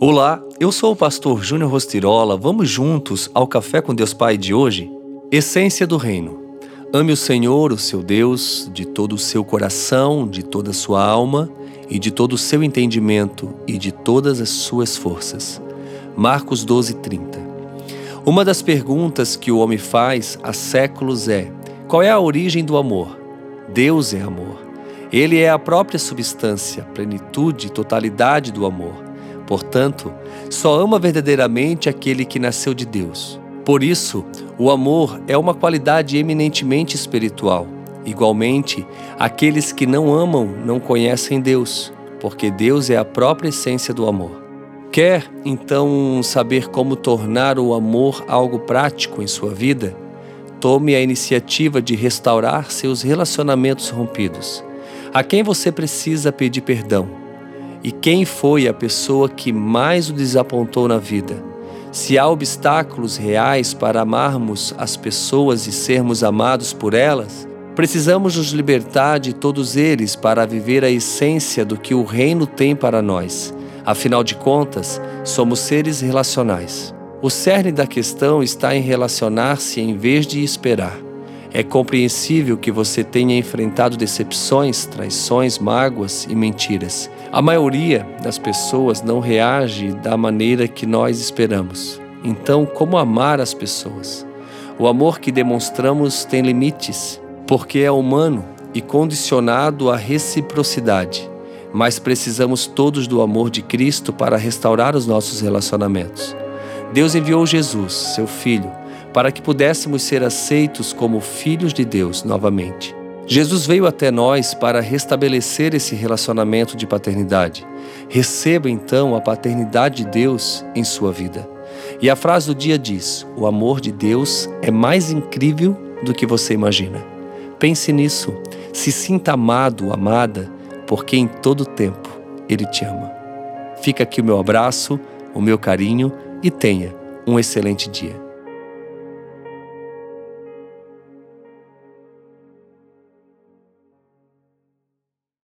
Olá, eu sou o pastor Júnior Rostirola. Vamos juntos ao Café com Deus Pai de hoje? Essência do Reino. Ame o Senhor, o seu Deus, de todo o seu coração, de toda a sua alma e de todo o seu entendimento e de todas as suas forças. Marcos 12, 30. Uma das perguntas que o homem faz há séculos é: qual é a origem do amor? Deus é amor. Ele é a própria substância, plenitude, totalidade do amor. Portanto, só ama verdadeiramente aquele que nasceu de Deus. Por isso, o amor é uma qualidade eminentemente espiritual. Igualmente, aqueles que não amam não conhecem Deus, porque Deus é a própria essência do amor. Quer, então, saber como tornar o amor algo prático em sua vida? Tome a iniciativa de restaurar seus relacionamentos rompidos. A quem você precisa pedir perdão? E quem foi a pessoa que mais o desapontou na vida? Se há obstáculos reais para amarmos as pessoas e sermos amados por elas, precisamos nos libertar de todos eles para viver a essência do que o Reino tem para nós. Afinal de contas, somos seres relacionais. O cerne da questão está em relacionar-se em vez de esperar. É compreensível que você tenha enfrentado decepções, traições, mágoas e mentiras. A maioria das pessoas não reage da maneira que nós esperamos. Então, como amar as pessoas? O amor que demonstramos tem limites, porque é humano e condicionado à reciprocidade. Mas precisamos todos do amor de Cristo para restaurar os nossos relacionamentos. Deus enviou Jesus, seu Filho, para que pudéssemos ser aceitos como filhos de Deus novamente. Jesus veio até nós para restabelecer esse relacionamento de paternidade. Receba então a paternidade de Deus em sua vida. E a frase do dia diz: O amor de Deus é mais incrível do que você imagina. Pense nisso, se sinta amado, amada, porque em todo tempo Ele te ama. Fica aqui o meu abraço, o meu carinho e tenha um excelente dia.